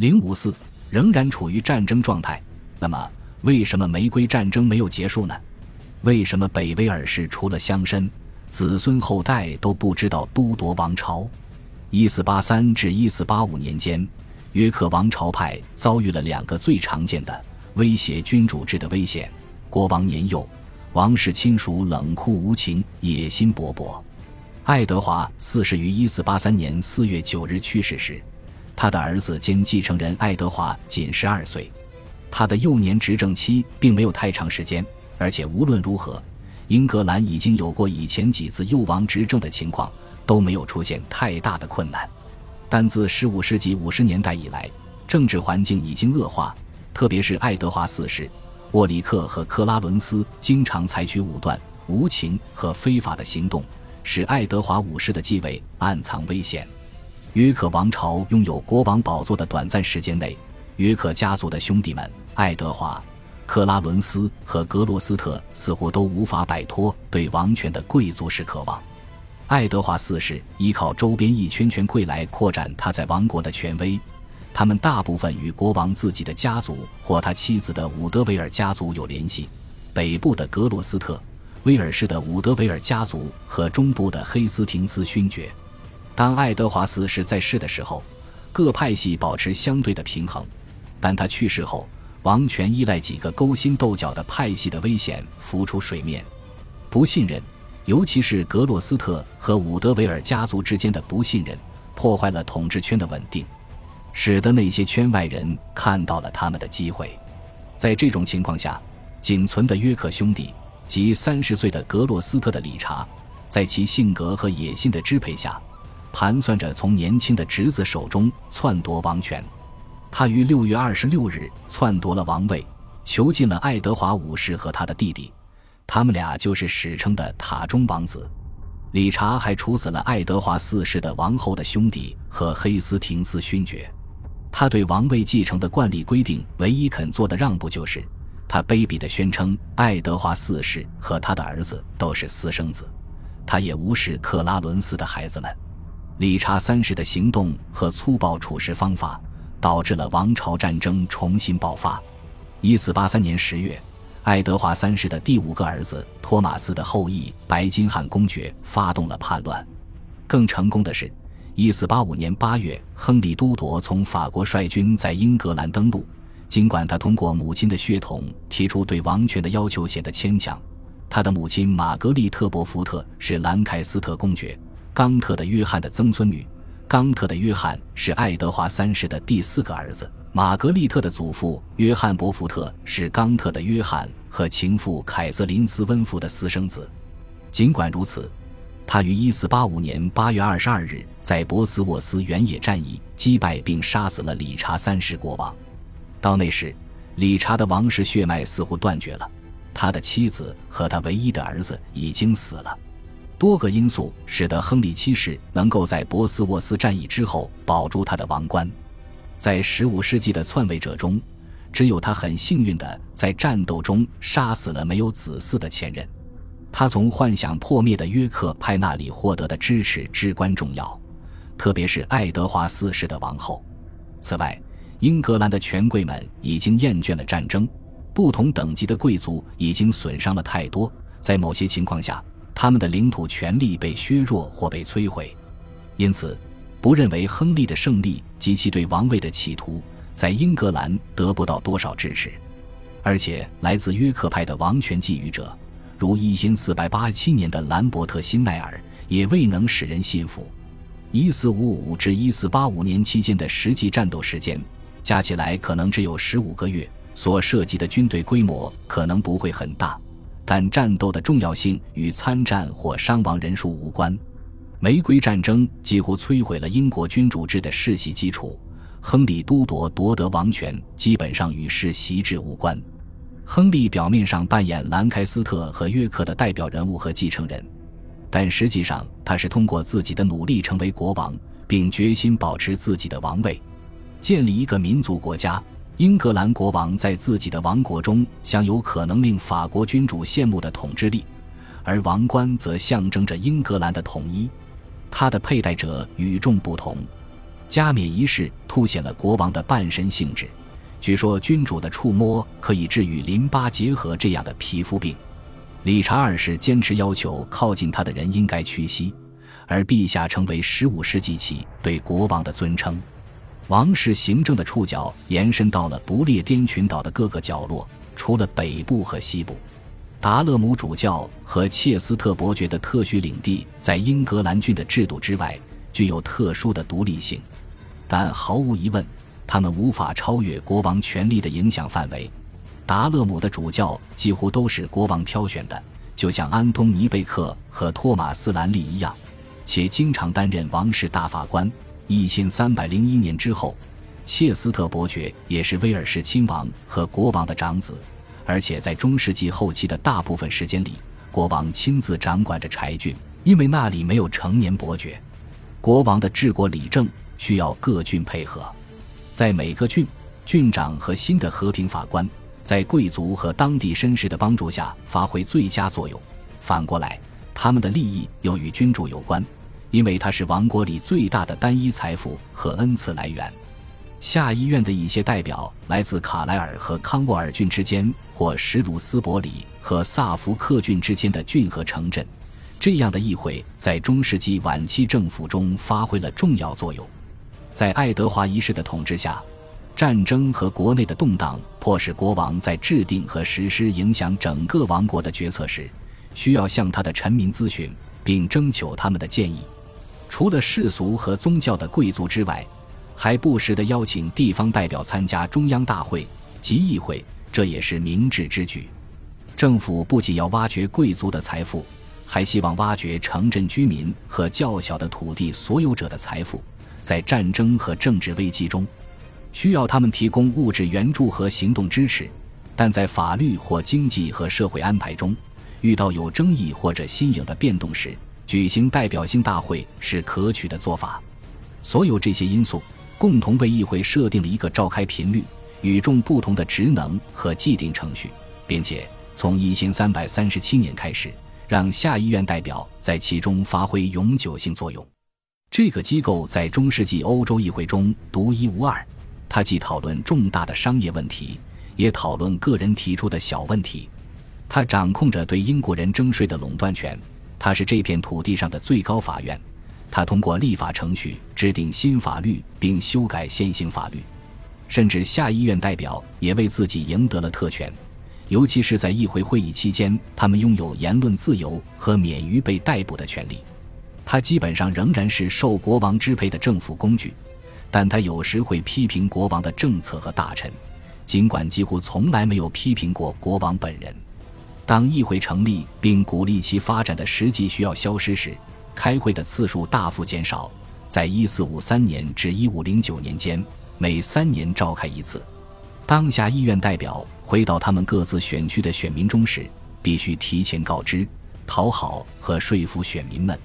零五四仍然处于战争状态。那么，为什么玫瑰战争没有结束呢？为什么北威尔士除了乡绅、子孙后代都不知道都铎王朝？一四八三至一四八五年间，约克王朝派遭遇了两个最常见的威胁君主制的危险：国王年幼，王室亲属冷酷无情，野心勃勃。爱德华四世于一四八三年四月九日去世时。他的儿子兼继承人爱德华仅十二岁，他的幼年执政期并没有太长时间，而且无论如何，英格兰已经有过以前几次幼王执政的情况，都没有出现太大的困难。但自十五世纪五十年代以来，政治环境已经恶化，特别是爱德华四世、沃里克和克拉伦斯经常采取武断、无情和非法的行动，使爱德华五世的继位暗藏危险。约克王朝拥有国王宝座的短暂时间内，约克家族的兄弟们爱德华、克拉伦斯和格罗斯特似乎都无法摆脱对王权的贵族式渴望。爱德华四世依靠周边一圈圈贵来扩展他在王国的权威，他们大部分与国王自己的家族或他妻子的伍德维尔家族有联系。北部的格罗斯特、威尔士的伍德维尔家族和中部的黑斯廷斯勋爵。当爱德华四世在世的时候，各派系保持相对的平衡；但他去世后，王权依赖几个勾心斗角的派系的危险浮出水面。不信任，尤其是格洛斯特和伍德维尔家族之间的不信任，破坏了统治圈的稳定，使得那些圈外人看到了他们的机会。在这种情况下，仅存的约克兄弟及三十岁的格洛斯特的理查，在其性格和野心的支配下。盘算着从年轻的侄子手中篡夺王权，他于六月二十六日篡夺了王位，囚禁了爱德华五世和他的弟弟，他们俩就是史称的塔中王子。理查还处死了爱德华四世的王后的兄弟和黑斯廷斯勋爵。他对王位继承的惯例规定唯一肯做的让步就是，他卑鄙地宣称爱德华四世和他的儿子都是私生子，他也无视克拉伦斯的孩子们。理查三世的行动和粗暴处事方法，导致了王朝战争重新爆发。一四八三年十月，爱德华三世的第五个儿子托马斯的后裔白金汉公爵发动了叛乱。更成功的是，一四八五年八月，亨利都铎从法国率军在英格兰登陆。尽管他通过母亲的血统提出对王权的要求显得牵强，他的母亲玛格丽特·伯福特是兰开斯特公爵。冈特的约翰的曾孙女，冈特的约翰是爱德华三世的第四个儿子。玛格丽特的祖父约翰伯福特是冈特的约翰和情妇凯瑟琳斯温夫的私生子。尽管如此，他于1485年8月22日在博斯沃斯原野战役击败并杀死了理查三世国王。到那时，理查的王室血脉似乎断绝了，他的妻子和他唯一的儿子已经死了。多个因素使得亨利七世能够在博斯沃斯战役之后保住他的王冠。在15世纪的篡位者中，只有他很幸运地在战斗中杀死了没有子嗣的前任。他从幻想破灭的约克派那里获得的支持至关重要，特别是爱德华四世的王后。此外，英格兰的权贵们已经厌倦了战争，不同等级的贵族已经损伤了太多，在某些情况下。他们的领土权力被削弱或被摧毁，因此，不认为亨利的胜利及其对王位的企图在英格兰得不到多少支持，而且来自约克派的王权觊觎者，如一千四百八七年的兰伯特·辛奈尔，也未能使人信服。一四五五至一四八五年期间的实际战斗时间加起来可能只有十五个月，所涉及的军队规模可能不会很大。但战斗的重要性与参战或伤亡人数无关。玫瑰战争几乎摧毁了英国君主制的世袭基础。亨利都铎夺得王权基本上与世袭制无关。亨利表面上扮演兰开斯特和约克的代表人物和继承人，但实际上他是通过自己的努力成为国王，并决心保持自己的王位，建立一个民族国家。英格兰国王在自己的王国中享有可能令法国君主羡慕的统治力，而王冠则象征着英格兰的统一。它的佩戴者与众不同。加冕仪式凸显了国王的半神性质。据说君主的触摸可以治愈淋巴结核这样的皮肤病。理查二世坚持要求靠近他的人应该屈膝，而陛下成为15世纪起对国王的尊称。王室行政的触角延伸到了不列颠群岛的各个角落，除了北部和西部。达勒姆主教和切斯特伯爵的特许领地在英格兰郡的制度之外，具有特殊的独立性，但毫无疑问。他们无法超越国王权力的影响范围。达勒姆的主教几乎都是国王挑选的，就像安东尼贝克和托马斯兰利一样，且经常担任王室大法官。一千三百零一年之后，切斯特伯爵也是威尔士亲王和国王的长子，而且在中世纪后期的大部分时间里，国王亲自掌管着柴郡，因为那里没有成年伯爵。国王的治国理政需要各郡配合。在每个郡，郡长和新的和平法官在贵族和当地绅士的帮助下发挥最佳作用。反过来，他们的利益又与君主有关，因为它是王国里最大的单一财富和恩赐来源。下议院的一些代表来自卡莱尔和康沃尔郡之间，或史鲁斯伯里和萨福克郡之间的郡和城镇。这样的议会，在中世纪晚期政府中发挥了重要作用。在爱德华一世的统治下，战争和国内的动荡迫使国王在制定和实施影响整个王国的决策时，需要向他的臣民咨询并征求他们的建议。除了世俗和宗教的贵族之外，还不时地邀请地方代表参加中央大会及议会，这也是明智之举。政府不仅要挖掘贵族的财富，还希望挖掘城镇居民和较小的土地所有者的财富。在战争和政治危机中，需要他们提供物质援助和行动支持；但在法律或经济和社会安排中，遇到有争议或者新颖的变动时，举行代表性大会是可取的做法。所有这些因素共同为议会设定了一个召开频率、与众不同的职能和既定程序，并且从一千三百三十七年开始，让下议院代表在其中发挥永久性作用。这个机构在中世纪欧洲议会中独一无二，它既讨论重大的商业问题，也讨论个人提出的小问题。它掌控着对英国人征税的垄断权，它是这片土地上的最高法院。它通过立法程序制定新法律并修改现行法律，甚至下议院代表也为自己赢得了特权，尤其是在议会会议期间，他们拥有言论自由和免于被逮捕的权利。他基本上仍然是受国王支配的政府工具，但他有时会批评国王的政策和大臣，尽管几乎从来没有批评过国王本人。当议会成立并鼓励其发展的实际需要消失时，开会的次数大幅减少。在1453年至1509年间，每三年召开一次。当下议院代表回到他们各自选区的选民中时，必须提前告知、讨好和说服选民们。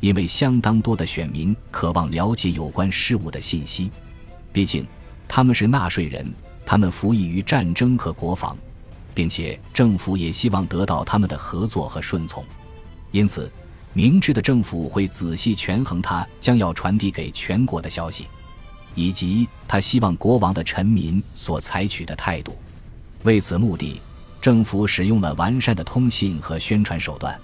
因为相当多的选民渴望了解有关事务的信息，毕竟他们是纳税人，他们服役于战争和国防，并且政府也希望得到他们的合作和顺从。因此，明智的政府会仔细权衡他将要传递给全国的消息，以及他希望国王的臣民所采取的态度。为此目的，政府使用了完善的通信和宣传手段。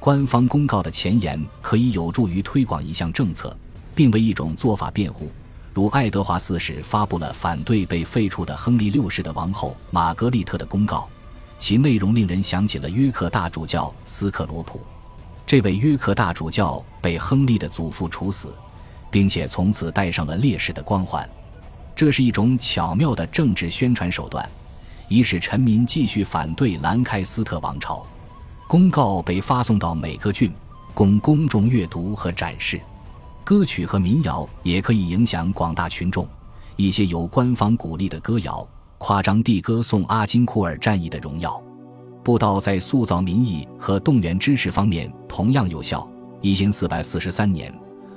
官方公告的前言可以有助于推广一项政策，并为一种做法辩护。如爱德华四世发布了反对被废黜的亨利六世的王后玛格丽特的公告，其内容令人想起了约克大主教斯克罗普。这位约克大主教被亨利的祖父处死，并且从此戴上了烈士的光环。这是一种巧妙的政治宣传手段，以使臣民继续反对兰开斯特王朝。公告被发送到每个郡，供公众阅读和展示。歌曲和民谣也可以影响广大群众。一些由官方鼓励的歌谣，夸张地歌颂阿金库尔战役的荣耀。布道在塑造民意和动员支持方面同样有效。一千四百四十三年，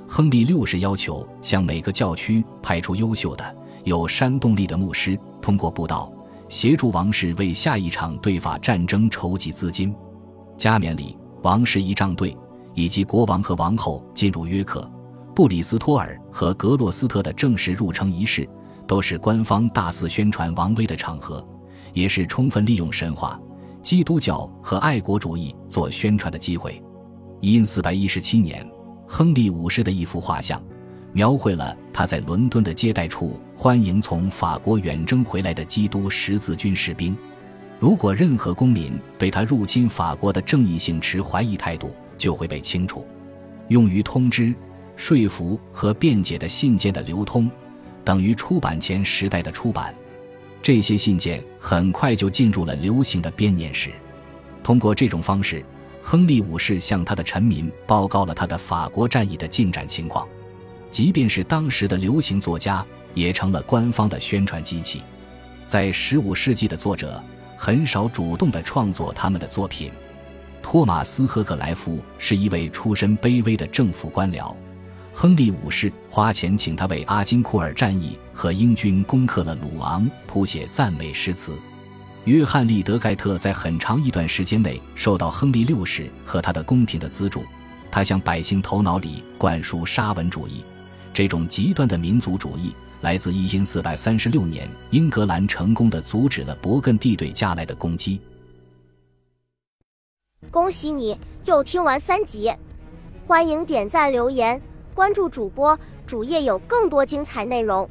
亨利六世要求向每个教区派出优秀的、有煽动力的牧师，通过布道协助王室为下一场对法战争筹集资金。加冕礼、王室仪仗队以及国王和王后进入约克，布里斯托尔和格洛斯特的正式入城仪式，都是官方大肆宣传王威的场合，也是充分利用神话、基督教和爱国主义做宣传的机会。因四百一十七年，亨利五世的一幅画像，描绘了他在伦敦的接待处欢迎从法国远征回来的基督十字军士兵。如果任何公民对他入侵法国的正义性持怀疑态度，就会被清除。用于通知、说服和辩解的信件的流通，等于出版前时代的出版。这些信件很快就进入了流行的编年史。通过这种方式，亨利五世向他的臣民报告了他的法国战役的进展情况。即便是当时的流行作家，也成了官方的宣传机器。在十五世纪的作者。很少主动地创作他们的作品。托马斯·赫克莱夫是一位出身卑微的政府官僚。亨利五世花钱请他为阿金库尔战役和英军攻克了鲁昂谱写赞美诗词。约翰·利德盖特在很长一段时间内受到亨利六世和他的宫廷的资助。他向百姓头脑里灌输沙文主义，这种极端的民族主义。来自一四三六年，英格兰成功的阻止了勃艮第对加来的攻击。恭喜你又听完三集，欢迎点赞、留言、关注主播，主页有更多精彩内容。